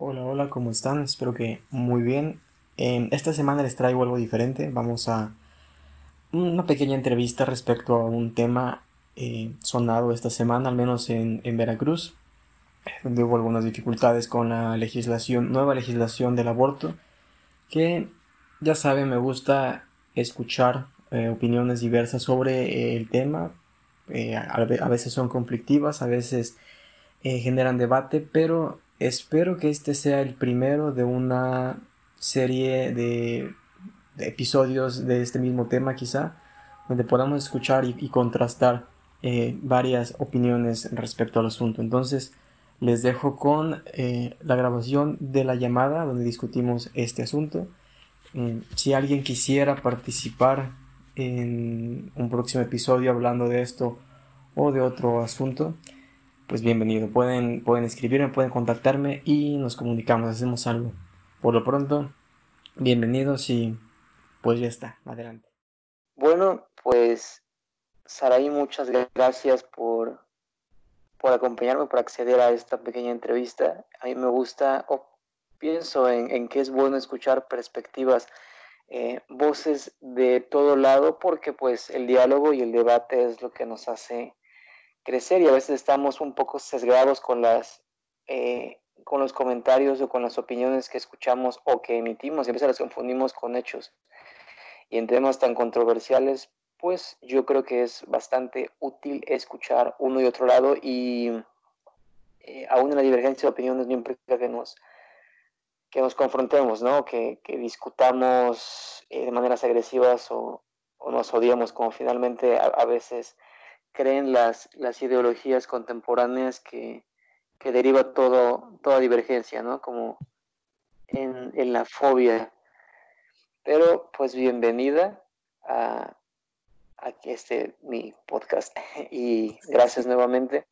Hola, hola, ¿cómo están? Espero que muy bien. esta semana les traigo algo diferente. Vamos a una pequeña entrevista respecto a un tema eh, sonado esta semana, al menos en, en, Veracruz, donde hubo algunas dificultades con la legislación, nueva legislación del aborto, que ya saben, me gusta escuchar eh, opiniones diversas sobre el tema. Eh, a, veces son conflictivas, a veces generan debate, pero espero que este sea el primero de una serie de, episodios de este mismo tema quizá, donde podamos escuchar y, contrastar eh, varias opiniones respecto al asunto. Entonces, les dejo con eh, la grabación de la llamada donde discutimos este asunto. Mm, si alguien quisiera participar en un próximo episodio hablando de esto o de otro asunto, pues bienvenido. Pueden, pueden escribirme, pueden contactarme y nos comunicamos, hacemos algo. Por lo pronto, bienvenidos y pues ya está, adelante. Bueno, pues Saraí, muchas gracias por, por acompañarme, por acceder a esta pequeña entrevista. A mí me gusta, o pienso en, en que es bueno escuchar perspectivas, eh, voces de todo lado, porque pues el diálogo y el debate es lo que nos hace crecer y a veces estamos un poco sesgados con las eh, con los comentarios o con las opiniones que escuchamos o que emitimos y a veces las confundimos con hechos. Y en temas tan controversiales, pues yo creo que es bastante útil escuchar uno y otro lado y eh, aún en la divergencia de opiniones no implica que nos, que nos confrontemos, ¿no? que, que discutamos eh, de maneras agresivas o, o, nos odiamos, como finalmente a veces creen las, las ideologías contemporáneas que, que deriva todo, toda divergencia, ¿no? Como en, en, la fobia. Pero pues bienvenida a, a este mi podcast y gracias nuevamente.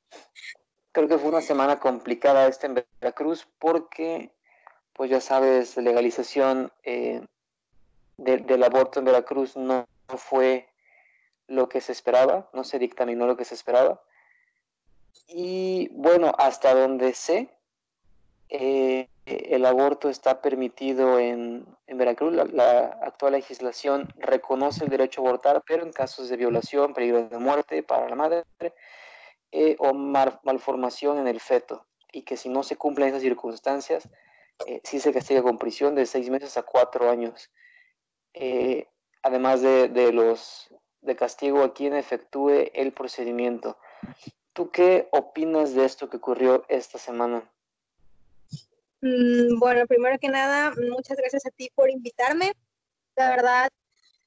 Creo que fue una semana complicada esta en Veracruz porque, pues ya sabes, legalización eh, del aborto en Veracruz no fue lo que se esperaba, no se dictaminó lo que se esperaba. Y bueno, hasta donde sé, eh, el aborto está permitido en, Veracruz. La, actual legislación reconoce el derecho a abortar, pero en casos de violación, peligro de muerte para la madre eh, o malformación en el feto. Y que si no se cumplen esas circunstancias, eh, sí se castiga con prisión de seis meses a cuatro años. además de, de, los de castigo a quien efectúe el procedimiento. ¿Tú qué opinas de esto que ocurrió esta semana? Mm, bueno, primero que nada, muchas gracias a ti por invitarme. La verdad,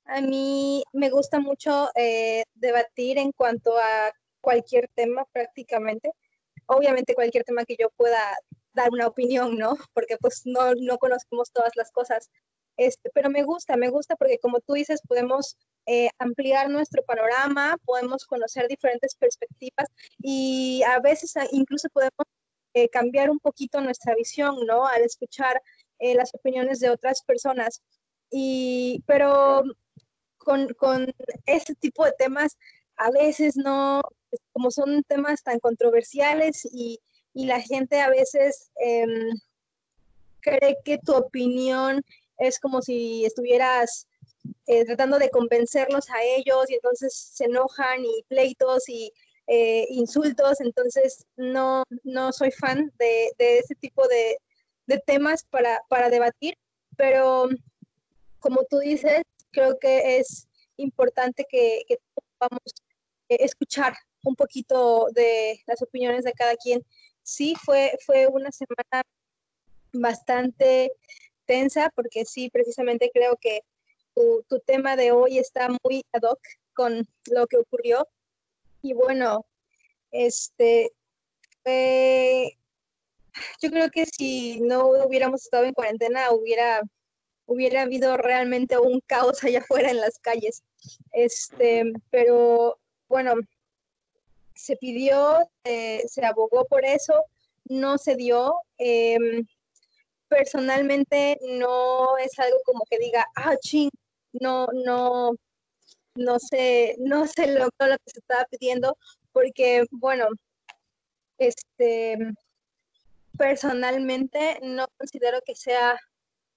a mí me gusta mucho eh, debatir en cuanto a cualquier tema prácticamente. Obviamente cualquier tema que yo pueda dar una opinión, ¿no? Porque pues no, no conocemos todas las cosas. Este, pero me gusta, me gusta porque como tú dices, podemos eh, ampliar nuestro panorama, podemos conocer diferentes perspectivas y a veces incluso podemos eh, cambiar un poquito nuestra visión, ¿no? Al escuchar eh, las opiniones de otras personas. Y, pero con, con este tipo de temas, a veces no, como son temas tan controversiales y, y la gente a veces em, cree que tu opinión es como si estuvieras eh, tratando de convencerlos a ellos y entonces se enojan y pleitos y eh, insultos, entonces no, no soy fan de, de ese tipo de, de temas para, para, debatir, pero como tú dices, creo que es importante que, que a escuchar un poquito de las opiniones de cada quien. Sí, fue, fue una semana bastante tensa porque sí, precisamente creo que tu, tema de hoy está muy ad hoc con lo que ocurrió. Y bueno, este, yo creo que si no hubiéramos estado en cuarentena, hubiera, hubiera habido realmente un caos allá afuera en las calles. Este, pero bueno, se pidió, eh, se abogó por eso, no se dio. Em, personalmente no es algo como que diga, ah, ching, no, no, no se, no se logró lo que se estaba pidiendo, porque, bueno, este, personalmente no considero que sea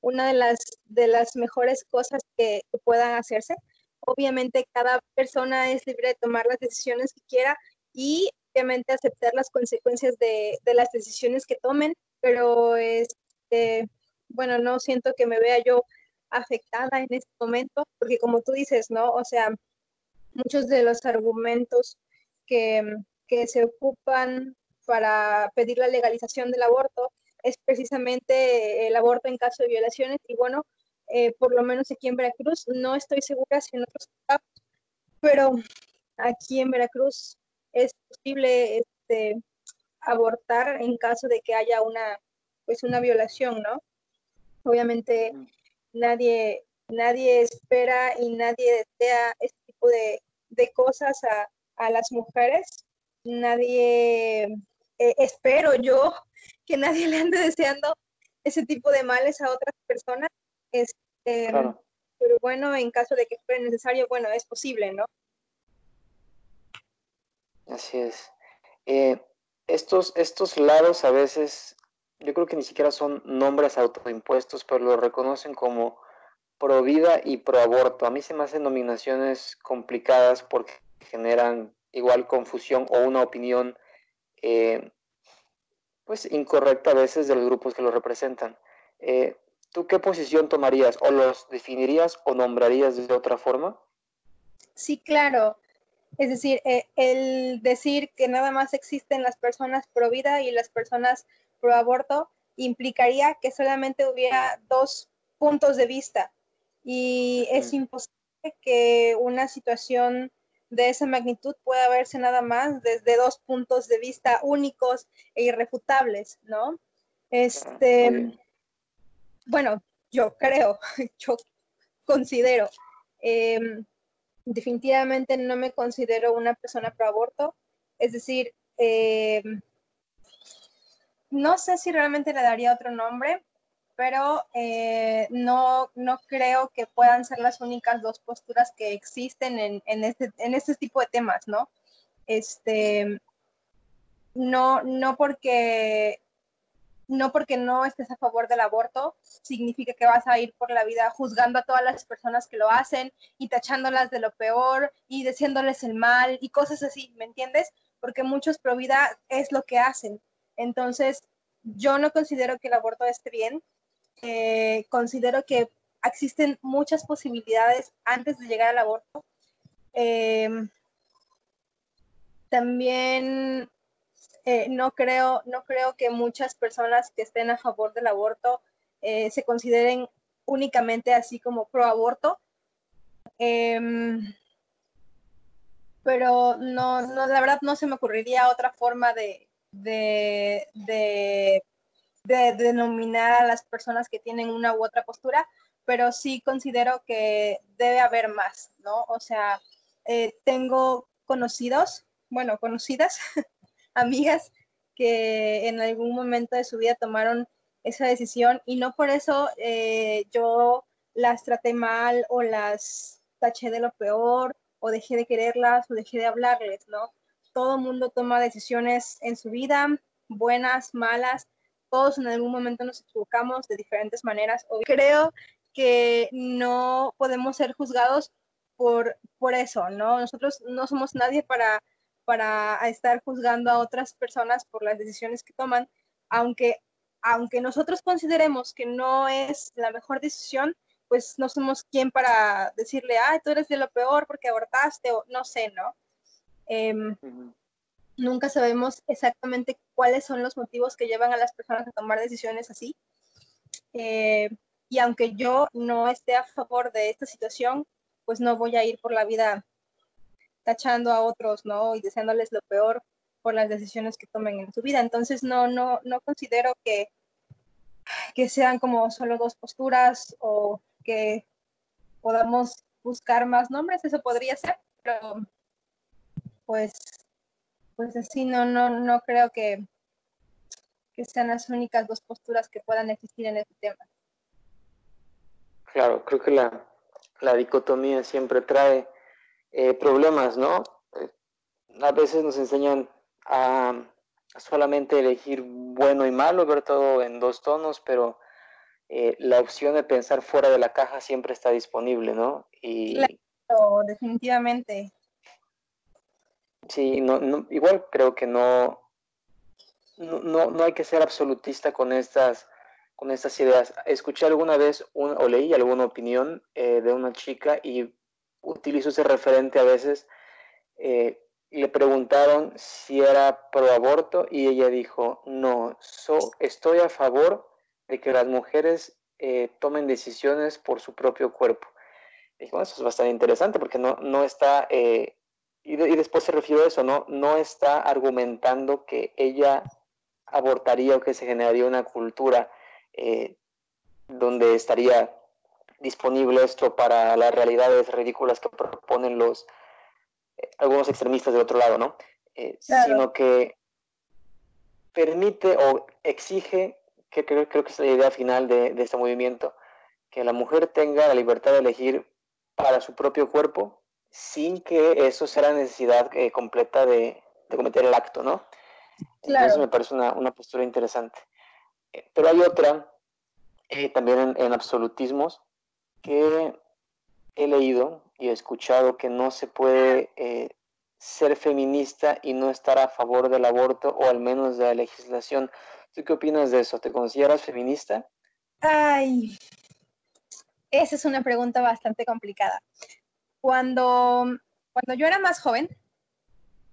una de las, de las mejores cosas que, puedan hacerse. Obviamente cada persona es libre de tomar las decisiones que quiera y obviamente aceptar las consecuencias de, de las decisiones que tomen, pero bueno, no siento que me vea yo afectada en este momento, porque como tú dices, ¿no? O sea, muchos de los argumentos que, que se ocupan para pedir la legalización del aborto es precisamente el aborto en caso de violaciones y bueno, eh, por lo menos aquí en Veracruz, no estoy segura si en otros estados, pero aquí en Veracruz es posible este, abortar en caso de que haya una, pues una violación, ¿no? Obviamente nadie, nadie espera y nadie desea este tipo de, cosas a, a, las mujeres. Nadie, eh, espero yo, que nadie le ande deseando ese tipo de males a otras personas. Este, Pero bueno, en caso de que fuera necesario, bueno, es posible, ¿no? Así es. Eh, estos, estos lados a veces, yo creo que ni siquiera son nombres autoimpuestos, pero lo reconocen como pro vida y pro aborto. A mí se me hacen nominaciones complicadas porque generan igual confusión o una opinión eh, pues incorrecta a veces de los grupos que lo representan. Eh, ¿Tú qué posición tomarías? ¿O los definirías o nombrarías de otra forma? Sí, claro. Es decir, eh, el decir que nada más existen las personas pro vida y las personas pro aborto implicaría que solamente hubiera dos puntos de vista. Y es imposible que una situación de esa magnitud pueda verse nada más desde dos puntos de vista únicos e irrefutables, ¿no? Este, bueno, yo creo, yo considero, em, definitivamente no me considero una persona pro aborto, es decir, em, no sé si realmente le daría otro nombre, pero eh, no, no creo que puedan ser las únicas dos posturas que existen en, en, este, en este tipo de temas, ¿no? Este, no, no porque no porque no estés a favor del aborto, significa que vas a ir por la vida juzgando a todas las personas que lo hacen y tachándolas de lo peor y diciéndoles el mal y cosas así, ¿me entiendes? Porque muchos pro vida es lo que hacen. Entonces, yo no considero que el aborto esté bien, eh, considero que existen muchas posibilidades antes de llegar al aborto. Em, también eh, no, creo, no creo que muchas personas que estén a favor del aborto eh, se consideren únicamente así como pro aborto. Em, pero no, no, la verdad no se me ocurriría otra forma de, de de, denominar a las personas que tienen una u otra postura, pero sí considero que debe haber más, ¿no? O sea, eh, tengo conocidos, bueno, conocidas, amigas que en algún momento de su vida tomaron esa decisión y no por eso eh, yo las traté mal o las taché de lo peor o dejé de quererlas o dejé de hablarles, ¿no? Todo mundo toma decisiones en su vida, buenas, malas, todos en algún momento nos equivocamos de diferentes maneras. Creo que no podemos ser juzgados por, por eso, ¿no? Nosotros no somos nadie para, para estar juzgando a otras personas por las decisiones que toman, aunque, aunque nosotros consideremos que no es la mejor decisión, pues no somos quien para decirle, ah, tú eres de lo peor porque abortaste, o no sé, ¿no? Em, nunca sabemos exactamente cuáles son los motivos que llevan a las personas a tomar decisiones así. Eh, y aunque yo no esté a favor de esta situación, pues no voy a ir por la vida tachando a otros, ¿no? Y deseándoles lo peor por las decisiones que tomen en su vida. Entonces no, no, no considero que, que sean como solo dos posturas o que podamos buscar más nombres, eso podría ser, pero pues pues así no, no, no creo que, que sean las únicas dos posturas que puedan existir en este tema. Claro, creo que la, la dicotomía siempre trae eh, problemas, ¿no? Eh, a veces nos enseñan a, solamente elegir bueno y malo, ver todo en dos tonos, pero eh, la opción de pensar fuera de la caja siempre está disponible, ¿no? Y, claro, definitivamente. Sí, no, igual creo que no, no, no, hay que ser absolutista con estas, con estas ideas. Escuché alguna vez o leí alguna opinión eh, de una chica y utilizo ese referente a veces. Eh, le preguntaron si era pro aborto y ella dijo, no, estoy a favor de que las mujeres eh, tomen decisiones por su propio cuerpo. Y eso es bastante interesante porque no, no está, eh, y, después se refiere a eso, ¿no? no está argumentando que ella abortaría o que se generaría una cultura eh, donde estaría disponible esto para las realidades ridículas que proponen los algunos extremistas del otro lado, ¿no? Sino que permite o exige que creo, creo, que es la idea final de, este movimiento, que la mujer tenga la libertad de elegir para su propio cuerpo sin que eso sea la necesidad eh, completa de, cometer el acto, ¿no? Claro. Entonces me parece una, postura interesante. Eh, pero hay otra, eh, también en, absolutismos, que he leído y he escuchado que no se puede ser feminista y no estar a favor del aborto o al menos de la legislación. ¿Tú qué opinas de eso? ¿Te consideras feminista? Ay, esa es una pregunta bastante complicada. Cuando, cuando yo era más joven,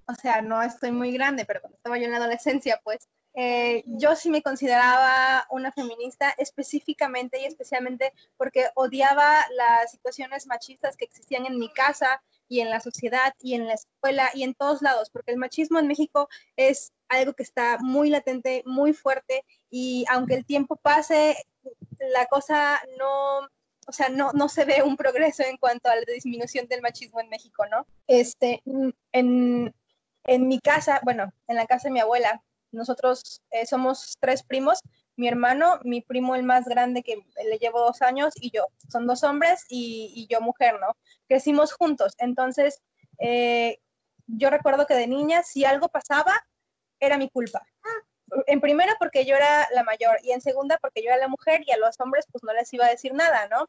o sea, no estoy muy grande, pero cuando estaba yo en la adolescencia, pues eh, yo sí me consideraba una feminista específicamente y especialmente porque odiaba las situaciones machistas que existían en mi casa y en la sociedad y en la escuela y en todos lados, porque el machismo en México es algo que está muy latente, muy fuerte y aunque el tiempo pase, la cosa no, o sea, no, no se ve un progreso en cuanto a la disminución del machismo en México, ¿no? Este, en, en mi casa, bueno, en la casa de mi abuela, nosotros eh, somos tres primos, mi hermano, mi primo el más grande que le llevo dos años y yo. Son dos hombres y, yo mujer, ¿no? Crecimos juntos. Entonces, eh, yo recuerdo que de niña, si algo pasaba, era mi culpa. En primera porque yo era la mayor y en segunda porque yo era la mujer y a los hombres pues no les iba a decir nada, ¿no?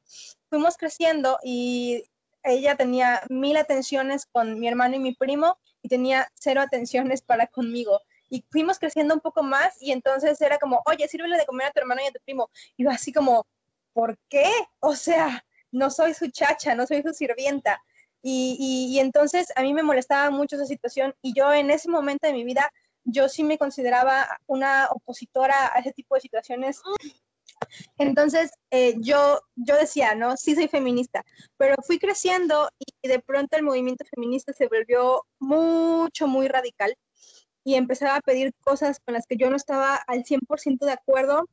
Fuimos creciendo y ella tenía mil atenciones con mi hermano y mi primo y tenía cero atenciones para conmigo y fuimos creciendo un poco más y entonces era como, oye, sírvele de comer a tu hermano y a tu primo. Y así como, ¿por qué? O sea, no soy su chacha, no soy su sirvienta. Y, y, entonces a mí me molestaba mucho esa situación y yo en ese momento de mi vida, yo sí me consideraba una opositora a ese tipo de situaciones. Entonces eh, yo, yo decía, ¿no? Sí soy feminista, pero fui creciendo y de pronto el movimiento feminista se volvió mucho, muy radical y empezaba a pedir cosas con las que yo no estaba al 100% de acuerdo.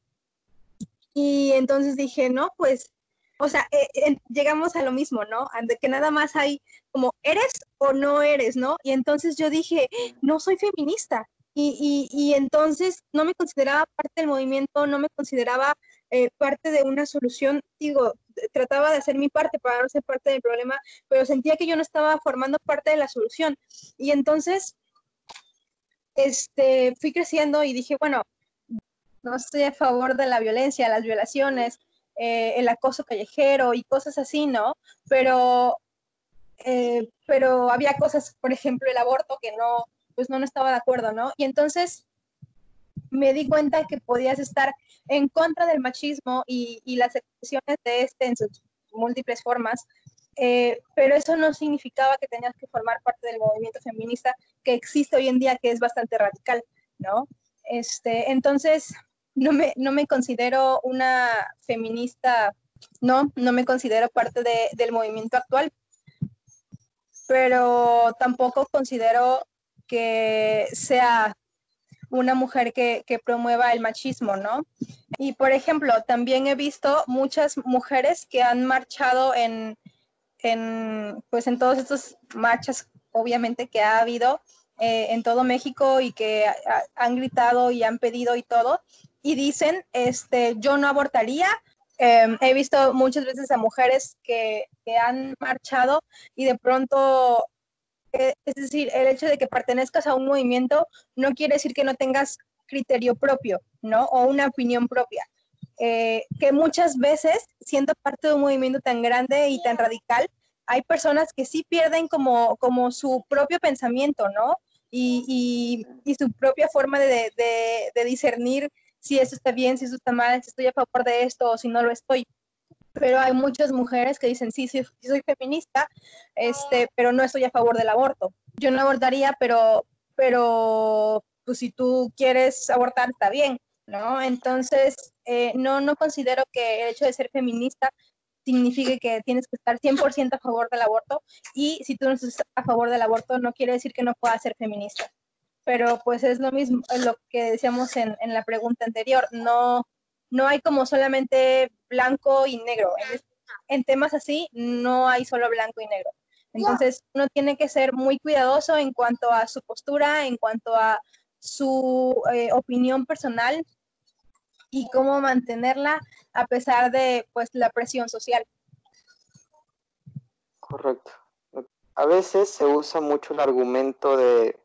Y entonces dije, no, pues, o sea, eh, llegamos a lo mismo, ¿no? De que nada más hay como, ¿eres o no eres, no? Y entonces yo dije, no soy feminista. Y, entonces no me consideraba parte del movimiento, no me consideraba eh, parte de una solución. Digo, trataba de hacer mi parte para no ser parte del problema, pero sentía que yo no estaba formando parte de la solución. Y entonces este, fui creciendo y dije, bueno, no estoy a favor de la violencia, las violaciones, eh, el acoso callejero y cosas así, ¿no? Pero, eh, pero había cosas, por ejemplo, el aborto que no, pues no, no estaba de acuerdo, ¿no? Y entonces me di cuenta que podías estar en contra del machismo y, las expresiones de este en sus múltiples formas, eh, pero eso no significaba que tenías que formar parte del movimiento feminista que existe hoy en día, que es bastante radical, ¿no? Este, entonces, no me, no me considero una feminista, no, no me considero parte del movimiento actual, pero tampoco considero que sea una mujer que, promueva el machismo, ¿no? Y por ejemplo, también he visto muchas mujeres que han marchado en, en, pues en todos estos marchas, obviamente, que ha habido eh, en todo México y que han gritado y han pedido y todo, y dicen, este, yo no abortaría. Em, he visto muchas veces a mujeres que, que han marchado y de pronto es decir, el hecho de que pertenezcas a un movimiento no quiere decir que no tengas criterio propio, ¿no? O una opinión propia. Eh, que muchas veces, siendo parte de un movimiento tan grande y tan radical, hay personas que sí pierden como, como su propio pensamiento, ¿no? Y, y, su propia forma de, discernir si eso está bien, si eso está mal, si estoy a favor de esto o si no lo estoy. Pero hay muchas mujeres que dicen, sí, sí, soy feminista, este, pero no estoy a favor del aborto. Yo no abortaría, pero, pero pues si tú quieres abortar, está bien, ¿no? Entonces, eh, no, no considero que el hecho de ser feminista signifique que tienes que estar 100% a favor del aborto y si tú no estás a favor del aborto no quiere decir que no puedas ser feminista. Pero pues es lo mismo, lo que decíamos en, en la pregunta anterior, no, no hay como solamente blanco y negro. En, temas así no hay solo blanco y negro. Entonces uno tiene que ser muy cuidadoso en cuanto a su postura, en cuanto a su eh, opinión personal y cómo mantenerla a pesar de pues la presión social. Correcto. A veces se usa mucho el argumento de,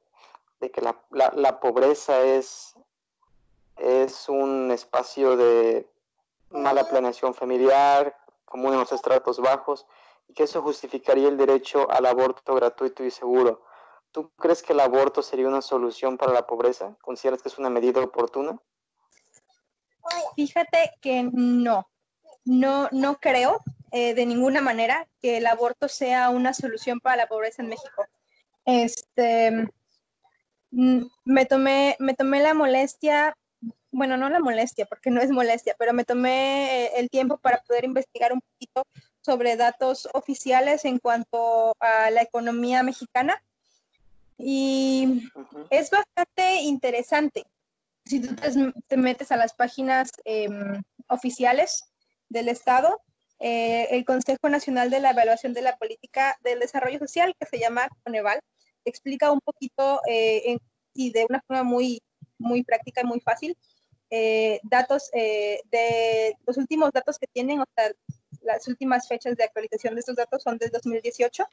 de que la, la, la, pobreza es, es un espacio de mala planeación familiar, común en los estratos bajos, y que eso justificaría el derecho al aborto gratuito y seguro. ¿Tú crees que el aborto sería una solución para la pobreza? ¿Consideras que es una medida oportuna? Fíjate que no, no, no creo eh, de ninguna manera que el aborto sea una solución para la pobreza en México. Este, mm, me tomé, me tomé la molestia, bueno, no la molestia, porque no es molestia, pero me tomé eh, el tiempo para poder investigar un poquito sobre datos oficiales en cuanto a la economía mexicana. Y es bastante interesante si tú te, metes a las páginas eh, oficiales del Estado, eh, el Consejo Nacional de la Evaluación de la Política del Desarrollo Social, que se llama Coneval, explica un poquito eh, en, y de una forma muy, muy práctica y muy fácil eh, datos de los últimos datos que tienen, o sea, las últimas fechas de actualización de estos datos son del 2018.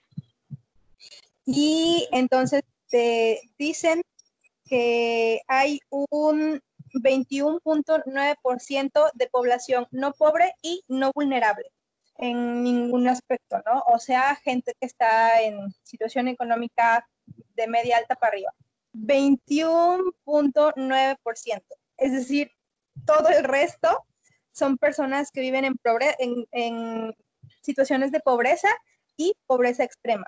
Y entonces te dicen que hay un 21.9% de población no pobre y no vulnerable en ningún aspecto, ¿no? O sea, gente que está en situación económica de media alta para arriba. 21.9%. Es decir, todo el resto son personas que viven en, situaciones de pobreza y pobreza extrema.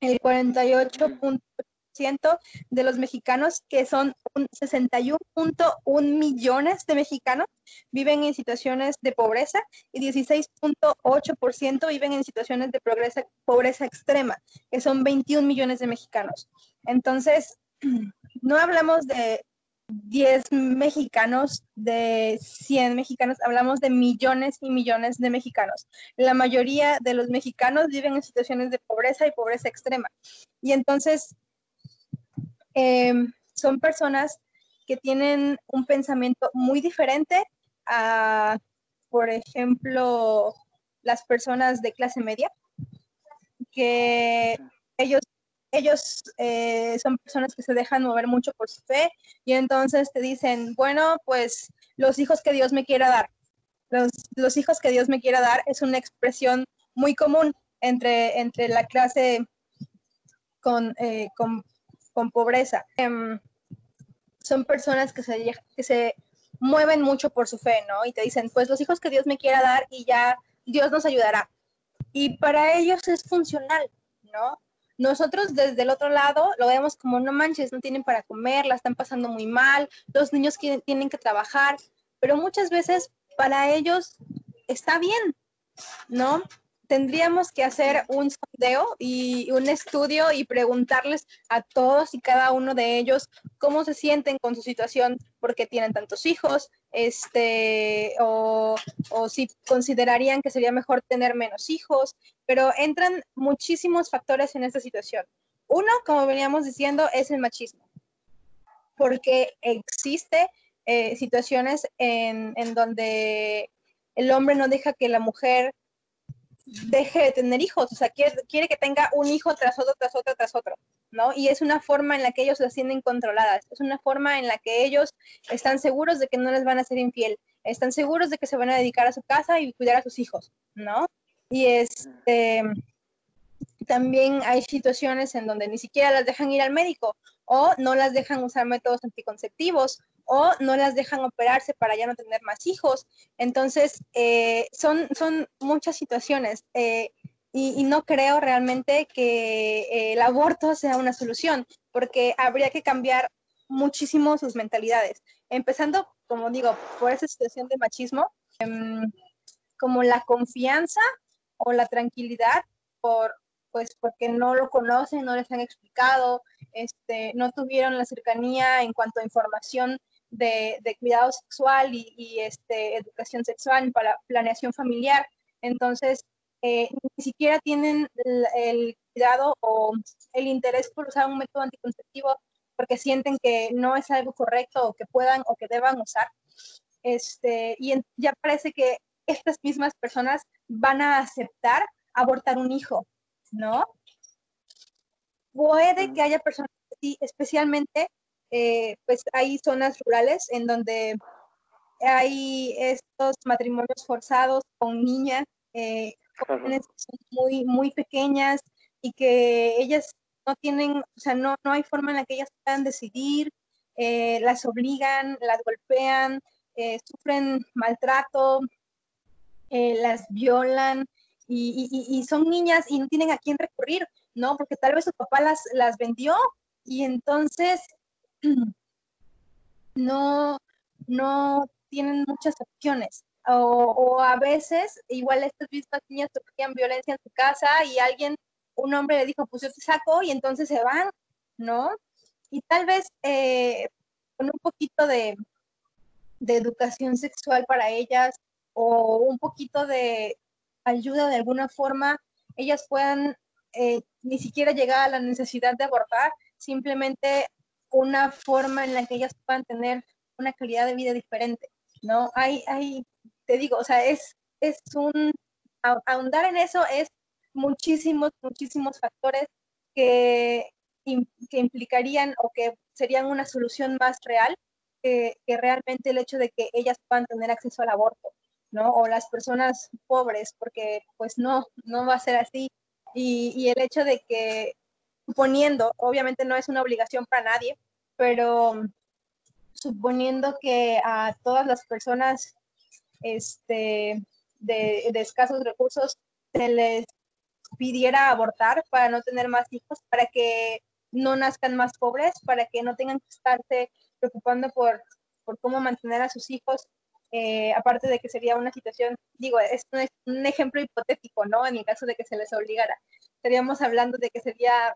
El 48.8% de los mexicanos, que son 61.1 millones de mexicanos, viven en situaciones de pobreza y 16.8% viven en situaciones de pobreza, pobreza extrema, que son 21 millones de mexicanos. Entonces, no hablamos de 10 mexicanos, de 100 mexicanos, hablamos de millones y millones de mexicanos. La mayoría de los mexicanos viven en situaciones de pobreza y pobreza extrema. Y entonces, Em, son personas que tienen un pensamiento muy diferente a, por ejemplo, las personas de clase media, que ellos, ellos eh, son personas que se dejan mover mucho por su fe y entonces te dicen, bueno, pues los hijos que Dios me quiera dar. Los, los hijos que Dios me quiera dar es una expresión muy común entre, entre la clase con, eh, con con pobreza. Em, son personas que se, que se mueven mucho por su fe, ¿no? Y te dicen, pues los hijos que Dios me quiera dar y ya Dios nos ayudará. Y para ellos es funcional, ¿no? Nosotros desde el otro lado lo vemos como no manches, no tienen para comer, la están pasando muy mal, los niños tienen que trabajar, pero muchas veces para ellos está bien, ¿no? tendríamos que hacer un sondeo y un estudio y preguntarles a todos y cada uno de ellos cómo se sienten con su situación, porque tienen tantos hijos, este, o, o si considerarían que sería mejor tener menos hijos, pero entran muchísimos factores en esta situación. Uno, como veníamos diciendo, es el machismo, porque existe eh, situaciones en, en donde el hombre no deja que la mujer deje de tener hijos, o sea, quiere, quiere, que tenga un hijo tras otro, tras otro, tras otro, ¿no? Y es una forma en la que ellos las tienen controladas, es una forma en la que ellos están seguros de que no les van a ser infiel, están seguros de que se van a dedicar a su casa y cuidar a sus hijos, ¿no? Y este, también hay situaciones en donde ni siquiera las dejan ir al médico o no las dejan usar métodos anticonceptivos o no las dejan operarse para ya no tener más hijos. Entonces, eh, son, son muchas situaciones eh, y, no creo realmente que eh, el aborto sea una solución, porque habría que cambiar muchísimo sus mentalidades, empezando, como digo, por esa situación de machismo, em, como la confianza o la tranquilidad por, pues porque no lo conocen, no les han explicado, este, no tuvieron la cercanía en cuanto a información de, cuidado sexual y, este, educación sexual para planeación familiar. Entonces, eh, ni siquiera tienen el, cuidado o el interés por usar un método anticonceptivo porque sienten que no es algo correcto o que puedan o que deban usar. Este, y ya parece que estas mismas personas van a aceptar abortar un hijo, ¿no? Puede que haya personas, especialmente eh, pues hay zonas rurales en donde hay estos matrimonios forzados con niñas, eh, jóvenes que son muy, muy pequeñas y que ellas no tienen, o sea, no, no hay forma en la que ellas puedan decidir, eh, las obligan, las golpean, sufren maltrato, las violan y, y, son niñas y no tienen a quién recurrir, ¿no? Porque tal vez su papá las, las vendió y entonces no, no tienen muchas opciones. O, a veces, igual estas mismas niñas sufrían violencia en su casa y alguien, un hombre le dijo, pues yo te saco y entonces se van, ¿no? Y tal vez eh, con un poquito de, de educación sexual para ellas o un poquito de ayuda de alguna forma, ellas puedan eh, ni siquiera llegar a la necesidad de abortar, simplemente una forma en la que ellas puedan tener una calidad de vida diferente, ¿no? Hay, hay, te digo, o sea, es, es un, ahondar en eso es muchísimos, muchísimos factores que, que implicarían o que serían una solución más real que, que, realmente el hecho de que ellas puedan tener acceso al aborto, ¿no? O las personas pobres, porque pues no, no va a ser así. Y, y el hecho de que suponiendo, obviamente no es una obligación para nadie, pero suponiendo que a todas las personas este, de, escasos recursos se les pidiera abortar para no tener más hijos, para que no nazcan más pobres, para que no tengan que estarse preocupando por, por cómo mantener a sus hijos, eh, aparte de que sería una situación, digo, es un, un, ejemplo hipotético, ¿no? En el caso de que se les obligara. Estaríamos hablando de que sería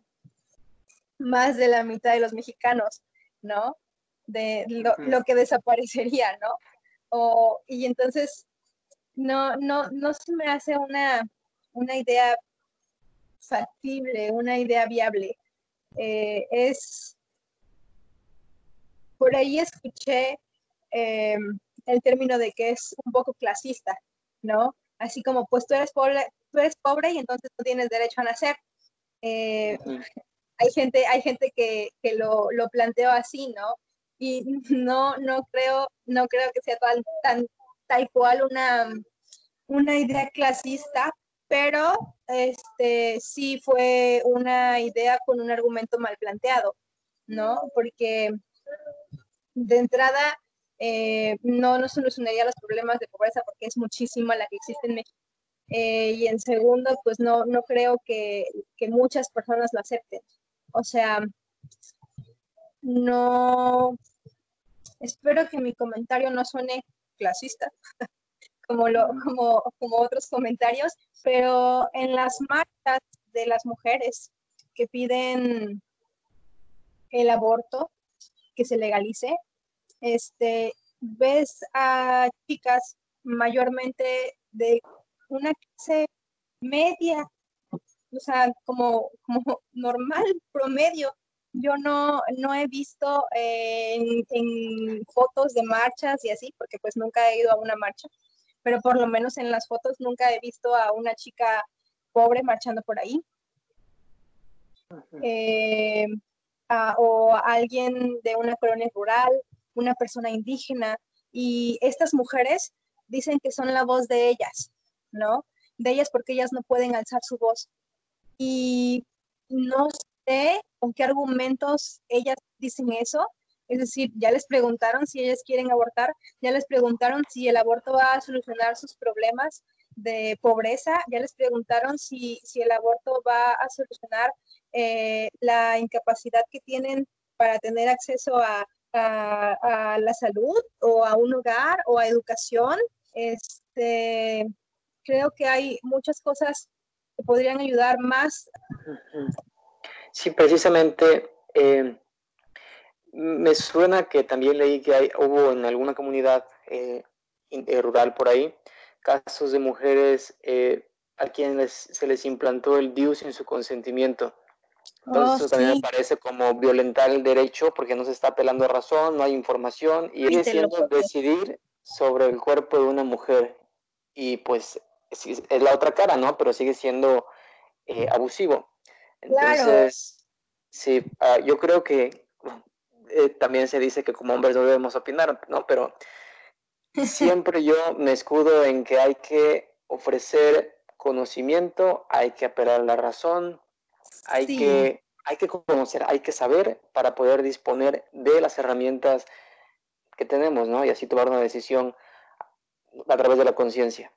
más de la mitad de los mexicanos, ¿no? De lo, que desaparecería, ¿no? O, y entonces, no, no, no se me hace una, una idea factible, una idea viable. Eh, es, por ahí escuché eh, el término de que es un poco clasista, ¿no? Así como, pues tú eres pobre, tú eres pobre y entonces no tienes derecho a nacer. Eh, hay gente, hay gente que, lo, lo, planteó así, ¿no? Y no, no creo, no creo que sea tan, tan tal cual una, una idea clasista, pero este sí fue una idea con un argumento mal planteado, ¿no? Porque de entrada eh, no nos solucionaría los problemas de pobreza porque es muchísima la que existe en México. Eh, y en segundo, pues no, no creo que, que muchas personas lo acepten. O sea, no, espero que mi comentario no suene clasista, como, lo, como, como otros comentarios, pero en las marchas de las mujeres que piden el aborto, que se legalice, este, ves a chicas mayormente de una clase media o sea, como, como normal, promedio. Yo no, no he visto en, fotos de marchas y así, porque pues nunca he ido a una marcha, pero por lo menos en las fotos nunca he visto a una chica pobre marchando por ahí. Eh, o alguien de una colonia rural, una persona indígena, y estas mujeres dicen que son la voz de ellas, ¿no? De ellas porque ellas no pueden alzar su voz. Y no sé con qué argumentos ellas dicen eso. Es decir, ya les preguntaron si ellas quieren abortar, ya les preguntaron si el aborto va a solucionar sus problemas de pobreza, ya les preguntaron si, si el aborto va a solucionar eh, la incapacidad que tienen para tener acceso a, a, la salud o a un hogar o a educación. Este, creo que hay muchas cosas que podrían ayudar más. Sí, precisamente eh, me suena que también leí que hay, hubo en alguna comunidad eh, eh, rural por ahí casos de mujeres a quienes se les implantó el DIU sin su consentimiento. Entonces oh, eso también me parece como violentar el derecho porque no se está apelando a razón, no hay información y sigue siendo decidir sobre el cuerpo de una mujer y pues es, la otra cara, ¿no? Pero sigue siendo eh, abusivo. Entonces, sí, ah, yo creo que eh, también se dice que como hombres no debemos opinar, ¿no? Pero siempre yo me escudo en que hay que ofrecer conocimiento, hay que apelar a la razón, hay, que, hay que conocer, hay que saber para poder disponer de las herramientas que tenemos, ¿no? Y así tomar una decisión a través de la conciencia.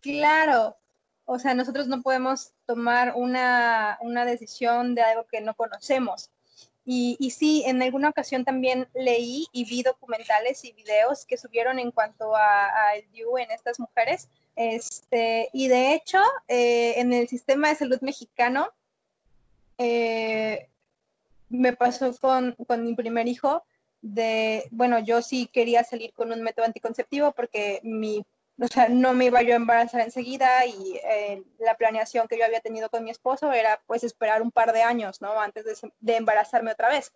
Claro, o sea, nosotros no podemos tomar una, decisión de algo que no conocemos. Y, y, sí, en alguna ocasión también leí y vi documentales y videos que subieron en cuanto a, el DIU en estas mujeres. Este, y de hecho, eh, en el sistema de salud mexicano eh, me pasó con, mi primer hijo de, bueno, yo sí quería salir con un método anticonceptivo porque mi, o sea, no me iba yo a embarazar enseguida y eh, la planeación que yo había tenido con mi esposo era pues esperar un par de años, ¿no? Antes de, embarazarme otra vez.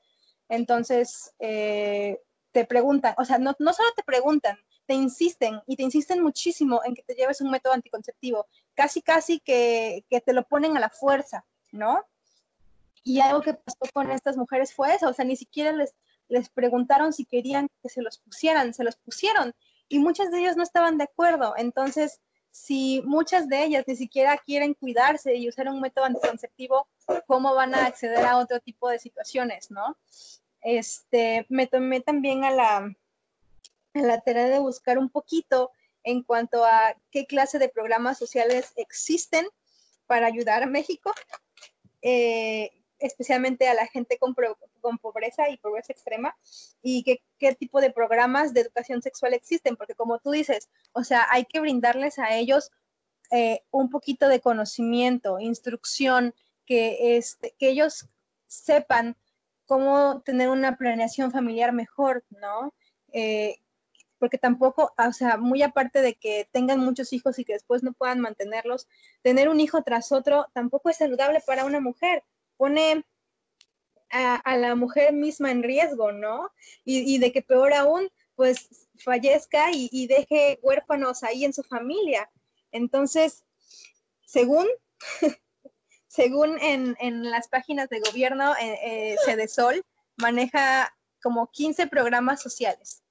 Entonces, eh, te preguntan, o sea, no, no solo te preguntan, te insisten y te insisten muchísimo en que te lleves un método anticonceptivo, casi, casi que, que te lo ponen a la fuerza, ¿no? Y algo que pasó con estas mujeres fue eso, o sea, ni siquiera les, les preguntaron si querían que se los pusieran, se los pusieron. Y muchas de ellas no estaban de acuerdo. Entonces, si muchas de ellas ni siquiera quieren cuidarse y usar un método anticonceptivo, ¿cómo van a acceder a otro tipo de situaciones, no? Este, me tomé también a la, a la tarea de buscar un poquito en cuanto a qué clase de programas sociales existen para ayudar a México. Eh, especialmente a la gente con, con pobreza y pobreza extrema y qué, qué, tipo de programas de educación sexual existen, porque como tú dices, o sea, hay que brindarles a ellos eh, un poquito de conocimiento, instrucción, que, este, que ellos sepan cómo tener una planeación familiar mejor, ¿no? Eh, porque tampoco, o sea, muy aparte de que tengan muchos hijos y que después no puedan mantenerlos, tener un hijo tras otro tampoco es saludable para una mujer pone a, la mujer misma en riesgo, ¿no? Y, de que peor aún, pues fallezca y, deje huérfanos ahí en su familia. Entonces, según, según en, las páginas de gobierno, eh, eh maneja como 15 programas sociales.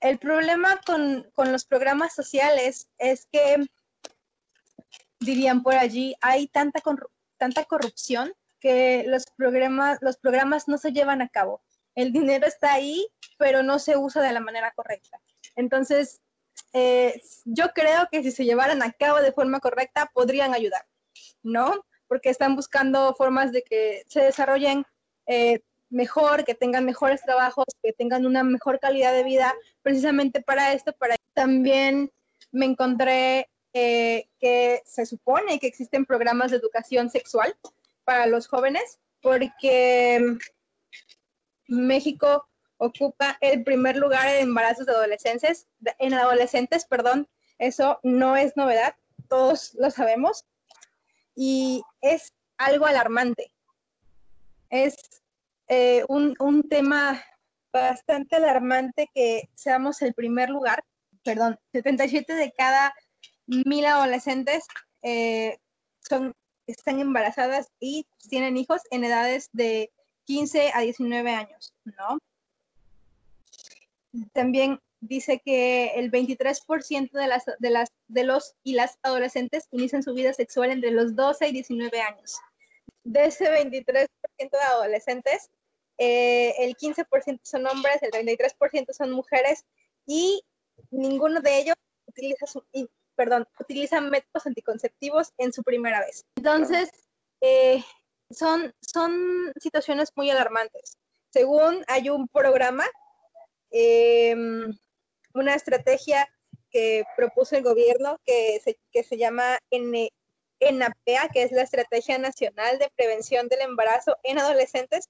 El problema con, con los programas sociales es que, dirían por allí, hay tanta, tanta corrupción que los programas, los programas no se llevan a cabo. El dinero está ahí, pero no se usa de la manera correcta. Entonces, eh, yo creo que si se llevaran a cabo de forma correcta, podrían ayudar, ¿no? Porque están buscando formas de que se desarrollen eh, mejor, que tengan mejores trabajos, que tengan una mejor calidad de vida, precisamente para esto, para también me encontré eh, que se supone que existen programas de educación sexual para los jóvenes porque México ocupa el primer lugar en embarazos de adolescentes, en adolescentes, perdón, eso no es novedad, todos lo sabemos y es algo alarmante. Es eh, un, un tema bastante alarmante que seamos el primer lugar, perdón, 77 de cada mil adolescentes eh, son, están embarazadas y tienen hijos en edades de 15 a 19 años, ¿no? También dice que el 23% de, las, de, las, de los y las adolescentes inician su vida sexual entre los 12 y 19 años. De ese 23% de adolescentes, eh, el 15% son hombres, el 33% son mujeres y ninguno de ellos utiliza, su, perdón, utiliza métodos anticonceptivos en su primera vez. Entonces, eh, son, son situaciones muy alarmantes. Según hay un programa eh, una estrategia que propuso el gobierno que se, que se llama ENAPEA, que es la Estrategia Nacional de Prevención del Embarazo en Adolescentes,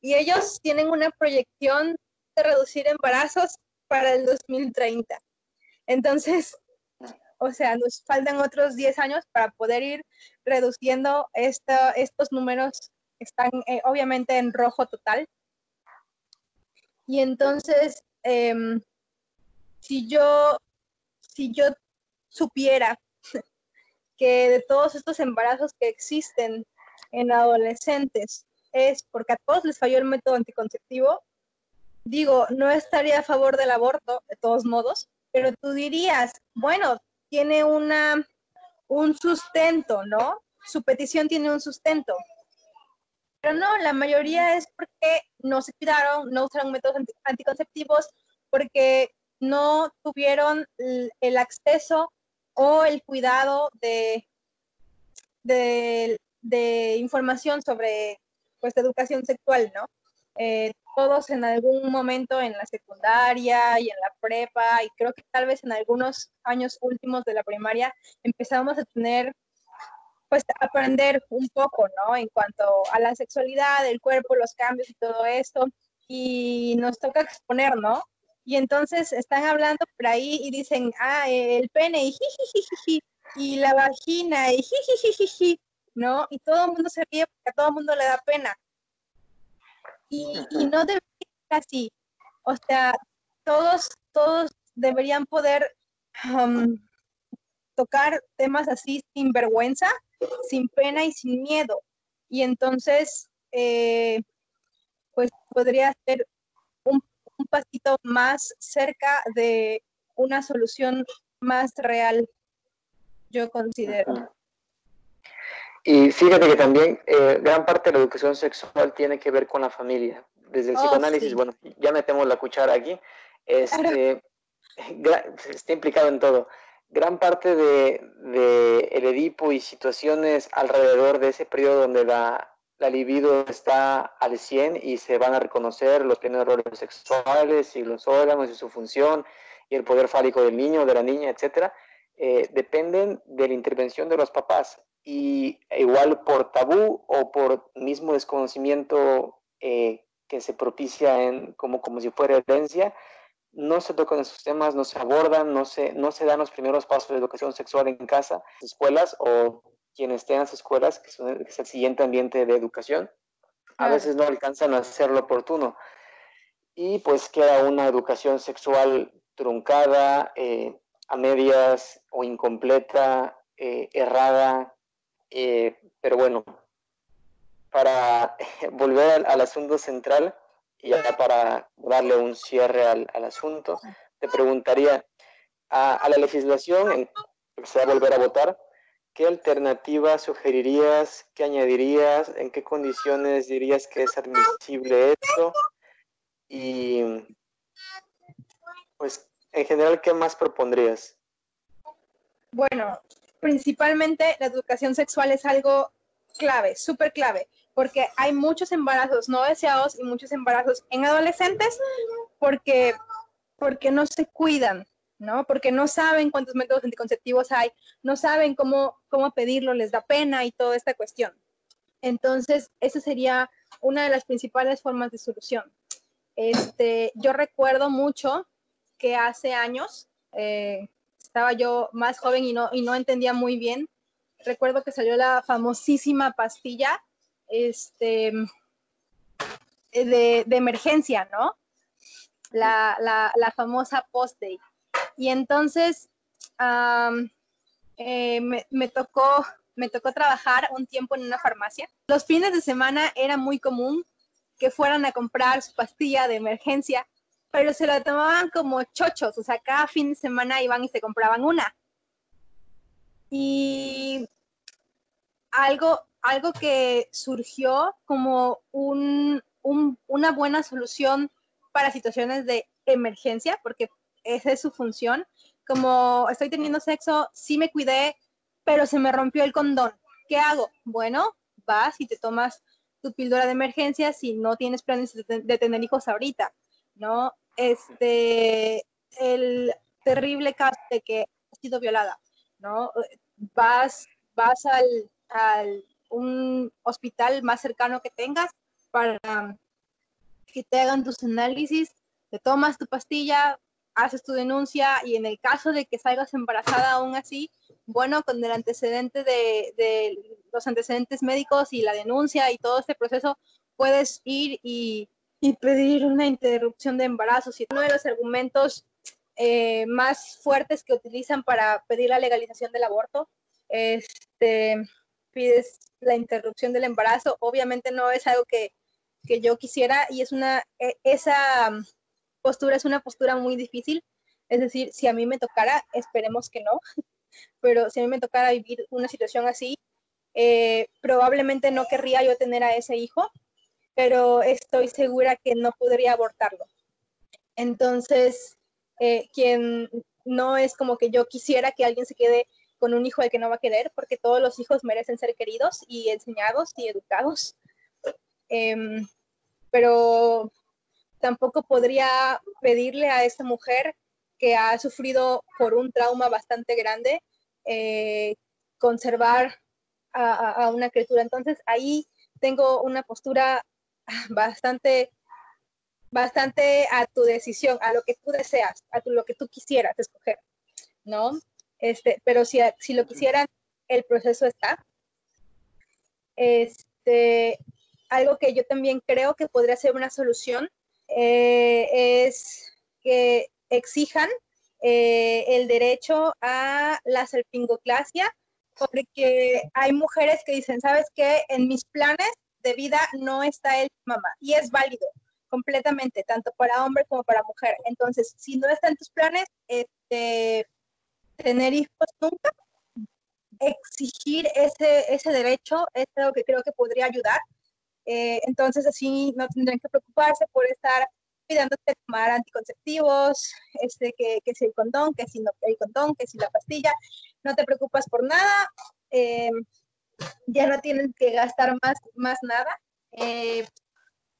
y ellos tienen una proyección de reducir embarazos para el 2030. Entonces, o sea, nos faltan otros 10 años para poder ir reduciendo estos números, están eh, obviamente en rojo total. Y entonces, em, si yo, si yo supiera que de todos estos embarazos que existen en adolescentes es porque a todos les falló el método anticonceptivo, digo, no estaría a favor del aborto, de todos modos, pero tú dirías, bueno, tiene una, un sustento, ¿no? Su petición tiene un sustento. Pero no, la mayoría es porque no se cuidaron, no usaron métodos anticonceptivos, porque no tuvieron el acceso o el cuidado de, de, información sobre pues educación sexual, ¿no? Eh, todos en algún momento en la secundaria y en la prepa y creo que tal vez en algunos años últimos de la primaria empezamos a tener pues aprender un poco, ¿no? En cuanto a la sexualidad, el cuerpo, los cambios y todo esto y nos toca exponer, ¿no? y entonces están hablando por ahí y dicen, ah, el pene y y la vagina y ¿no? Y todo el mundo se ríe porque a todo el mundo le da pena. Y, no debería ser así. O sea, todos, todos deberían poder tocar temas así sin vergüenza, sin pena y sin miedo. Y entonces, eh, pues podría ser un pasito más cerca de una solución más real, yo considero. Y fíjate que también eh, gran parte de la educación sexual tiene que ver con la familia. Desde el oh, psicoanálisis, bueno, ya metemos la cuchara aquí, este, está implicado en todo. Gran parte de, de el Edipo y situaciones alrededor de ese periodo donde la, la libido está al 100 y se van a reconocer los primeros roles sexuales y los órganos y su función y el poder fálico del niño, de la niña, etcétera, eh, dependen de la intervención de los papás. Y igual por tabú o por mismo desconocimiento eh, que se propicia en, como, como si fuera herencia, no se tocan esos temas, no se abordan, no se, no se dan los primeros pasos de educación sexual en casa, escuelas o quienes en las escuelas, que, es el siguiente ambiente de educación, a veces no alcanzan a hacer lo oportuno. Y pues queda una educación sexual truncada, eh, a medias o incompleta, eh, errada. Eh, pero bueno, para volver al, asunto central y ya para darle un cierre al, asunto, te preguntaría, a, a la legislación, que se va a volver a votar, ¿Qué alternativa sugerirías? ¿Qué añadirías? ¿En qué condiciones dirías que es admisible esto? Y pues en general, ¿qué más propondrías? Bueno, principalmente la educación sexual es algo clave, súper clave, porque hay muchos embarazos no deseados y muchos embarazos en adolescentes porque, porque no se cuidan, ¿no? Porque no saben cuántos métodos anticonceptivos hay, no saben cómo, cómo pedirlo, les da pena y toda esta cuestión. Entonces, esa sería una de las principales formas de solución. Este, yo recuerdo mucho que hace años eh, estaba yo más joven y no, y no entendía muy bien. Recuerdo que salió la famosísima pastilla este, de, de emergencia, ¿no? La, la, famosa post-date. Y entonces, eh, me, tocó, me tocó trabajar un tiempo en una farmacia. Los fines de semana era muy común que fueran a comprar su pastilla de emergencia, pero se la tomaban como chochos, o sea, cada fin de semana iban y se compraban una. Y algo, algo que surgió como un, una buena solución para situaciones de emergencia, porque esa es su función. Como estoy teniendo sexo, sí me cuidé, pero se me rompió el condón. ¿Qué hago? Bueno, vas y te tomas tu píldora de emergencia si no tienes planes de tener hijos ahorita, ¿no? Este, el terrible caso de que has sido violada, ¿no? Vas, vas al, al un hospital más cercano que tengas para que te hagan tus análisis, te tomas tu pastilla, haces tu denuncia y en el caso de que salgas embarazada aún así, bueno, con el antecedente de, los antecedentes médicos y la denuncia y todo este proceso, puedes ir y, pedir una interrupción de embarazo. Si uno de los argumentos eh, más fuertes que utilizan para pedir la legalización del aborto, este, pides la interrupción del embarazo, obviamente no es algo que que yo quisiera y es una, e, esa postura es una postura muy difícil. Es decir, si a mí me tocara, esperemos que no, pero si a mí me tocara vivir una situación así, eh, probablemente no querría yo tener a ese hijo, pero estoy segura que no podría abortarlo. Entonces, eh, quien no es como que yo quisiera que alguien se quede con un hijo al que no va a querer, porque todos los hijos merecen ser queridos y enseñados y educados. Em, pero tampoco podría pedirle a esta mujer que ha sufrido por un trauma bastante grande eh, conservar a, una criatura. Entonces ahí tengo una postura bastante, bastante a tu decisión, a lo que tú deseas, a lo que tú quisieras escoger, ¿no? Este, pero si, si lo quisieran, el proceso está. Este, algo que yo también creo que podría ser una solución eh, es que exijan eh, el derecho a la salpingoclasia, porque hay mujeres que dicen, ¿sabes qué? En mis planes de vida no está el mamá, y es válido completamente, tanto para hombre como para mujer. Entonces, si no está en tus planes, este, tener hijos nunca, exigir ese, ese derecho es algo que creo que podría ayudar. Eh, entonces así no tendrán que preocuparse por estar cuidándose de tomar anticonceptivos, este, que, que si el condón, que si no el condón, que si la pastilla, no te preocupas por nada, eh, ya no tienen que gastar más, más nada. Eh,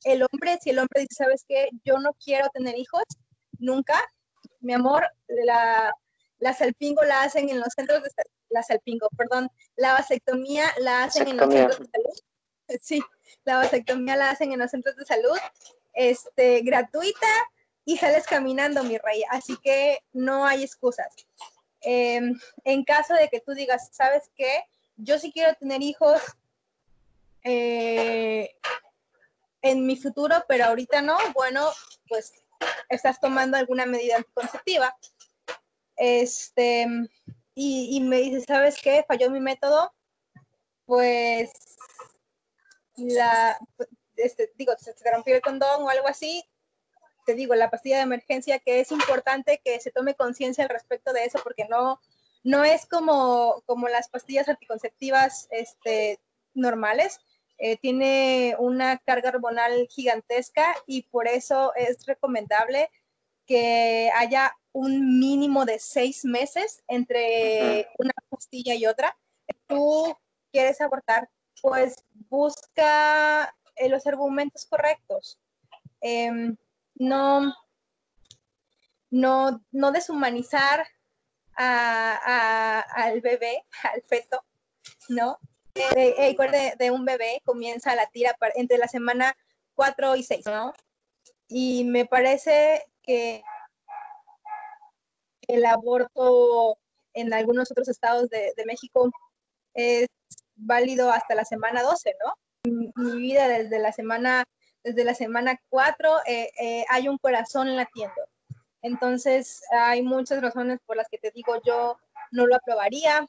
el hombre, si el hombre dice, ¿sabes qué? Yo no quiero tener hijos, nunca, mi amor, la, la salpingo la hacen en los centros de la salpingo, perdón, la vasectomía la hacen en los centros de salud. Sí, la vasectomía la hacen en los centros de salud, este, gratuita y sales caminando, mi rey. Así que no hay excusas. Em, en caso de que tú digas, ¿sabes qué? Yo sí quiero tener hijos eh, en mi futuro, pero ahorita no, bueno, pues estás tomando alguna medida anticonceptiva. Este, y, me dices, ¿sabes qué? Falló mi método. Pues la, este, digo, se te rompió el condón o algo así, te digo, la pastilla de emergencia, que es importante que se tome conciencia al respecto de eso, porque no, no es como, como las pastillas anticonceptivas este, normales, eh, tiene una carga hormonal gigantesca y por eso es recomendable que haya un mínimo de seis meses entre una pastilla y otra. Tú quieres abortar, pues busca eh, los argumentos correctos. Em, no, no, no deshumanizar al bebé, al feto, ¿no? El cuerpo de, un bebé comienza la tira entre la semana 4 y 6, ¿no? Y me parece que el aborto en algunos otros estados de, de México es válido hasta la semana 12, ¿no? Mi vida desde la semana, desde la semana 4 eh, eh, hay un corazón latiendo. Entonces hay muchas razones por las que te digo yo no lo aprobaría.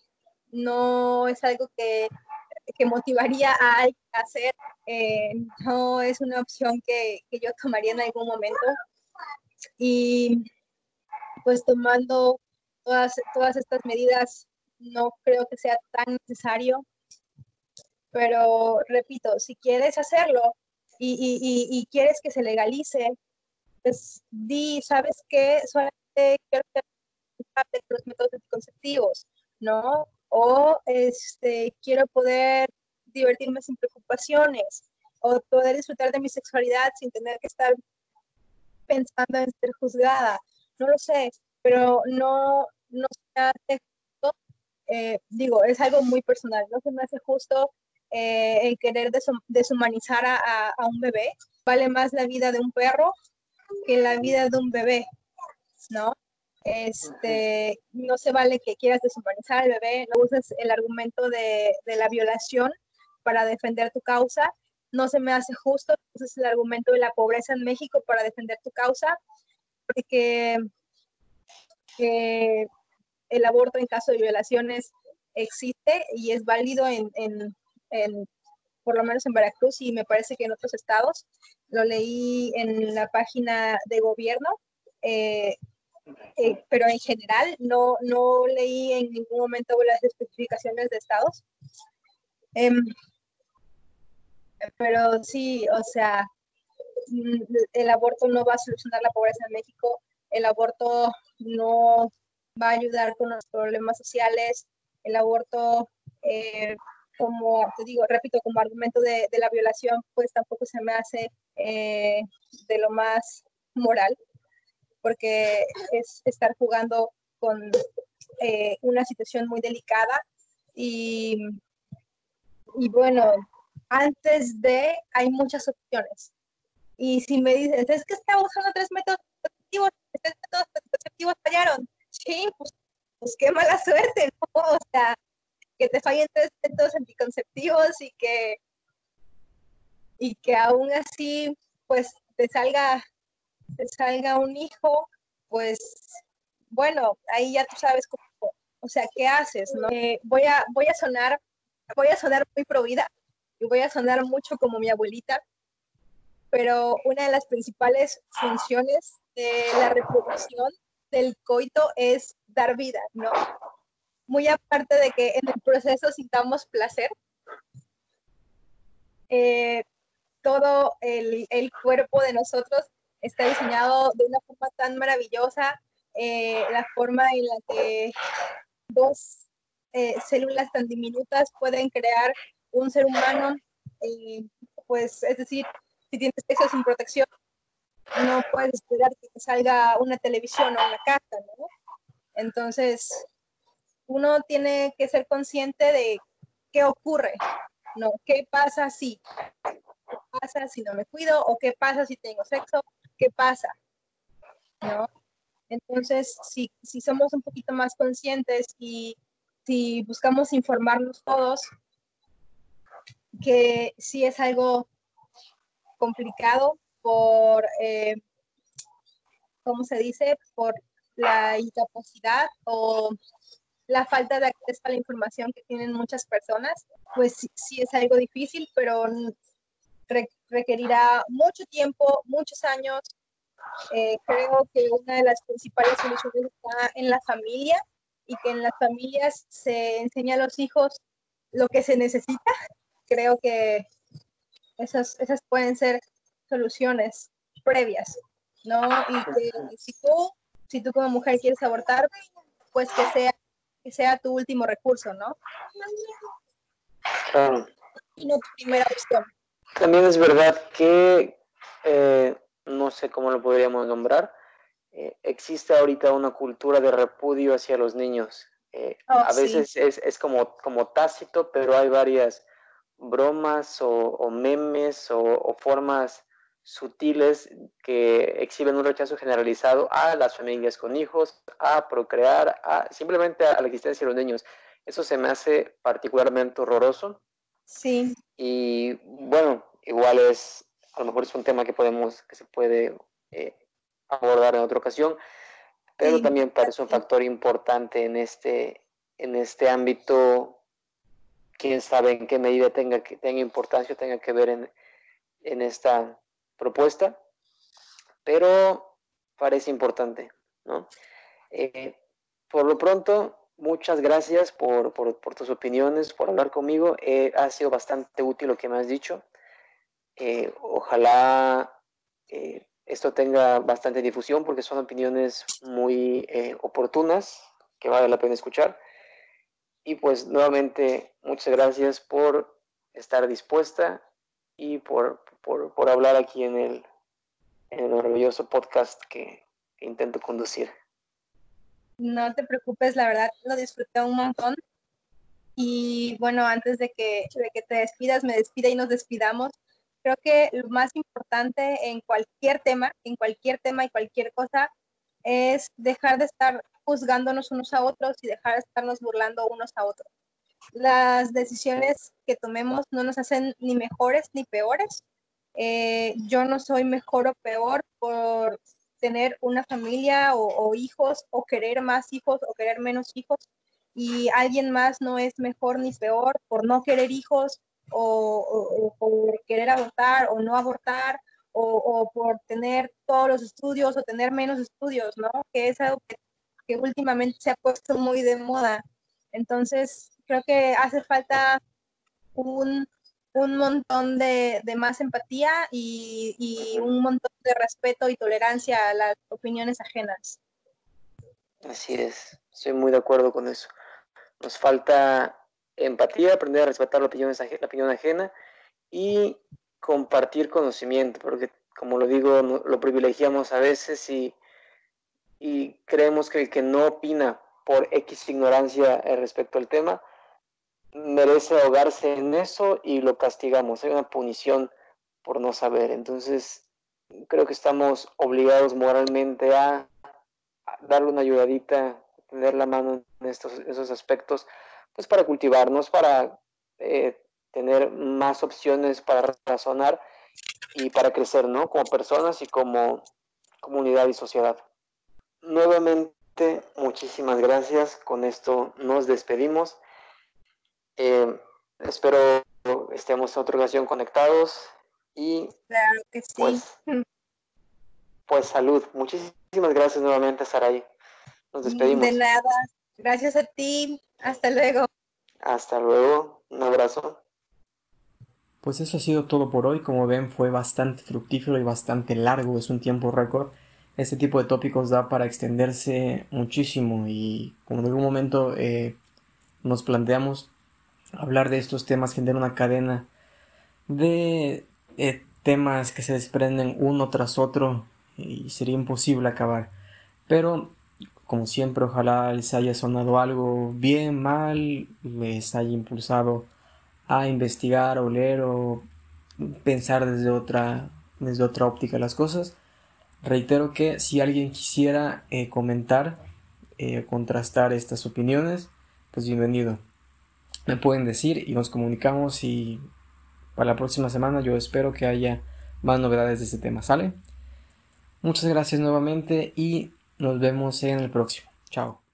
no es algo que, que motivaría a alguien a hacer, eh, no es una opción que, que yo tomaría en algún momento. Y pues tomando todas, todas estas medidas, no creo que sea tan necesario. Pero repito, si quieres hacerlo y, y, y, quieres que se legalice, pues di, ¿sabes qué? Solamente quiero que los métodos anticonceptivos, ¿no? O este, quiero poder divertirme sin preocupaciones, o poder disfrutar de mi sexualidad sin tener que estar pensando en ser juzgada. No lo sé, pero no, no se hace justo, eh, digo, es algo muy personal, no se me hace justo eh, el querer deshumanizar a, a, un bebé. Vale más la vida de un perro que la vida de un bebé, ¿no? Este, no se vale que quieras deshumanizar al bebé, no uses el argumento de, de la violación para defender tu causa. No se me hace justo uses el argumento de la pobreza en México para defender tu causa, porque que el aborto en caso de violaciones existe y es válido en, en, por lo menos en Veracruz y me parece que en otros estados. Lo leí en la página de gobierno, eh, eh, pero en general no, no leí en ningún momento las especificaciones de estados. Eh, pero sí, o sea, mm, el aborto no va a solucionar la pobreza en México, el aborto no va a ayudar con los problemas sociales, el aborto, eh, como te digo, repito, como argumento de, de, la violación, pues tampoco se me hace eh, de lo más moral, porque es estar jugando con eh, una situación muy delicada y, y bueno, antes de hay muchas opciones. Y si me dices, es que está usando tres métodos anticonceptivos, tres métodos anticonceptivos fallaron, sí, pues, pues, qué mala suerte, ¿no? O sea, que te fallen tres métodos anticonceptivos y que, y que aún así, pues, te salga, te salga un hijo, pues, bueno, ahí ya tú sabes cómo, o sea, ¿qué haces? No? Eh, voy, a, voy a sonar, voy a sonar muy provida, y voy a sonar mucho como mi abuelita, pero una de las principales funciones de la reproducción del coito es dar vida, ¿no? Muy aparte de que en el proceso sintamos placer, eh, todo el, el, cuerpo de nosotros está diseñado de una forma tan maravillosa, eh, la forma en la que dos eh, células tan diminutas pueden crear un ser humano, pues es decir, si tienes sexo sin protección, no puedes esperar que salga una televisión o una casa. Entonces, uno tiene que ser consciente de qué ocurre, ¿no? ¿Qué pasa si? ¿Qué pasa si no me cuido? ¿O qué pasa si tengo sexo? ¿Qué pasa? ¿No? Entonces, si, si somos un poquito más conscientes y si buscamos informarnos todos, que sí es algo complicado por, eh, ¿cómo se dice? Por la incapacidad o la falta de acceso a la información que tienen muchas personas, pues sí, es algo difícil, pero requerirá mucho tiempo, muchos años. Eh, creo que una de las principales soluciones está en la familia y que en las familias se enseña a los hijos lo que se necesita creo que esas, esas pueden ser soluciones previas, ¿no? Y que si tú, si tú como mujer quieres abortar, pues que sea, que sea tu último recurso, ¿no? Claro. Y no tu primera opción. También es verdad que, eh, no sé cómo lo podríamos nombrar, eh, existe ahorita una cultura de repudio hacia los niños. Eh, oh, a veces sí. es, es como, como tácito, pero hay varias bromas o, o memes o, o, formas sutiles que exhiben un rechazo generalizado a las familias con hijos, a procrear, a simplemente a la existencia de los niños. Eso se me hace particularmente horroroso. Sí. Y bueno, igual es, a lo mejor es un tema que podemos, que se puede eh, abordar en otra ocasión, pero sí. también parece un factor importante en este, en este ámbito, quién sabe en qué medida tenga, que, tenga importancia, tenga que ver en, en esta propuesta, pero parece importante, ¿no? Eh, por lo pronto, muchas gracias por, tus opiniones, por hablar conmigo. Eh, ha sido bastante útil lo que me has dicho. Eh, ojalá esto tenga bastante difusión porque son opiniones muy oportunas que vale la pena escuchar. Y pues nuevamente, muchas gracias por estar dispuesta y por, hablar aquí en el, en el maravilloso podcast que intento conducir. No te preocupes, la verdad lo disfruté un montón. Y bueno, antes de que, de que te despidas, me despida y nos despidamos, creo que lo más importante en cualquier tema, en cualquier tema y cualquier cosa, es dejar de estar juzgándonos unos a otros y dejar de estarnos burlando unos a otros. Las decisiones que tomemos no nos hacen ni mejores ni peores. Eh, yo no soy mejor o peor por tener una familia o, hijos o querer más hijos o querer menos hijos y alguien más no es mejor ni peor por no querer hijos o, por querer abortar o no abortar o, por tener todos los estudios o tener menos estudios, ¿no? Que es algo que, que últimamente se ha puesto muy de moda. Entonces, creo que hace falta un un montón de, más empatía y, un montón de respeto y tolerancia a las opiniones ajenas. Así es, estoy muy de acuerdo con eso. Nos falta empatía, aprender a respetar la opinión, la opinión ajena y compartir conocimiento, porque como lo digo, lo privilegiamos a veces y, y creemos que el que no opina por X ignorancia respecto al tema, merece ahogarse en eso y lo castigamos. Hay una punición por no saber. Entonces, creo que estamos obligados moralmente a, darle una ayudadita, tener la mano en estos, esos aspectos, pues para cultivarnos, para eh, tener más opciones para razonar y para crecer, ¿no? Como personas y como comunidad y sociedad. Nuevamente, muchísimas gracias. Con esto nos despedimos. Eh, espero estemos en otra ocasión conectados y claro que sí. Pues, pues salud. Muchísimas gracias nuevamente, Saray. Nos despedimos. De nada. Gracias a ti. Hasta luego. Hasta luego. Un abrazo. Pues eso ha sido todo por hoy. Como ven, fue bastante fructífero y bastante largo. Es un tiempo récord. Este tipo de tópicos da para extenderse muchísimo y como en algún momento eh, nos planteamos hablar de estos temas genera una cadena de eh, temas que se desprenden uno tras otro y sería imposible acabar. Pero, como siempre, ojalá les haya sonado algo bien, mal, les haya impulsado a investigar o leer o pensar desde otra, desde otra óptica las cosas. Reitero que si alguien quisiera eh, comentar, eh, contrastar estas opiniones, pues bienvenido me pueden decir y nos comunicamos y para la próxima semana yo espero que haya más novedades de este tema, ¿sale? Muchas gracias nuevamente y nos vemos en el próximo. Chao.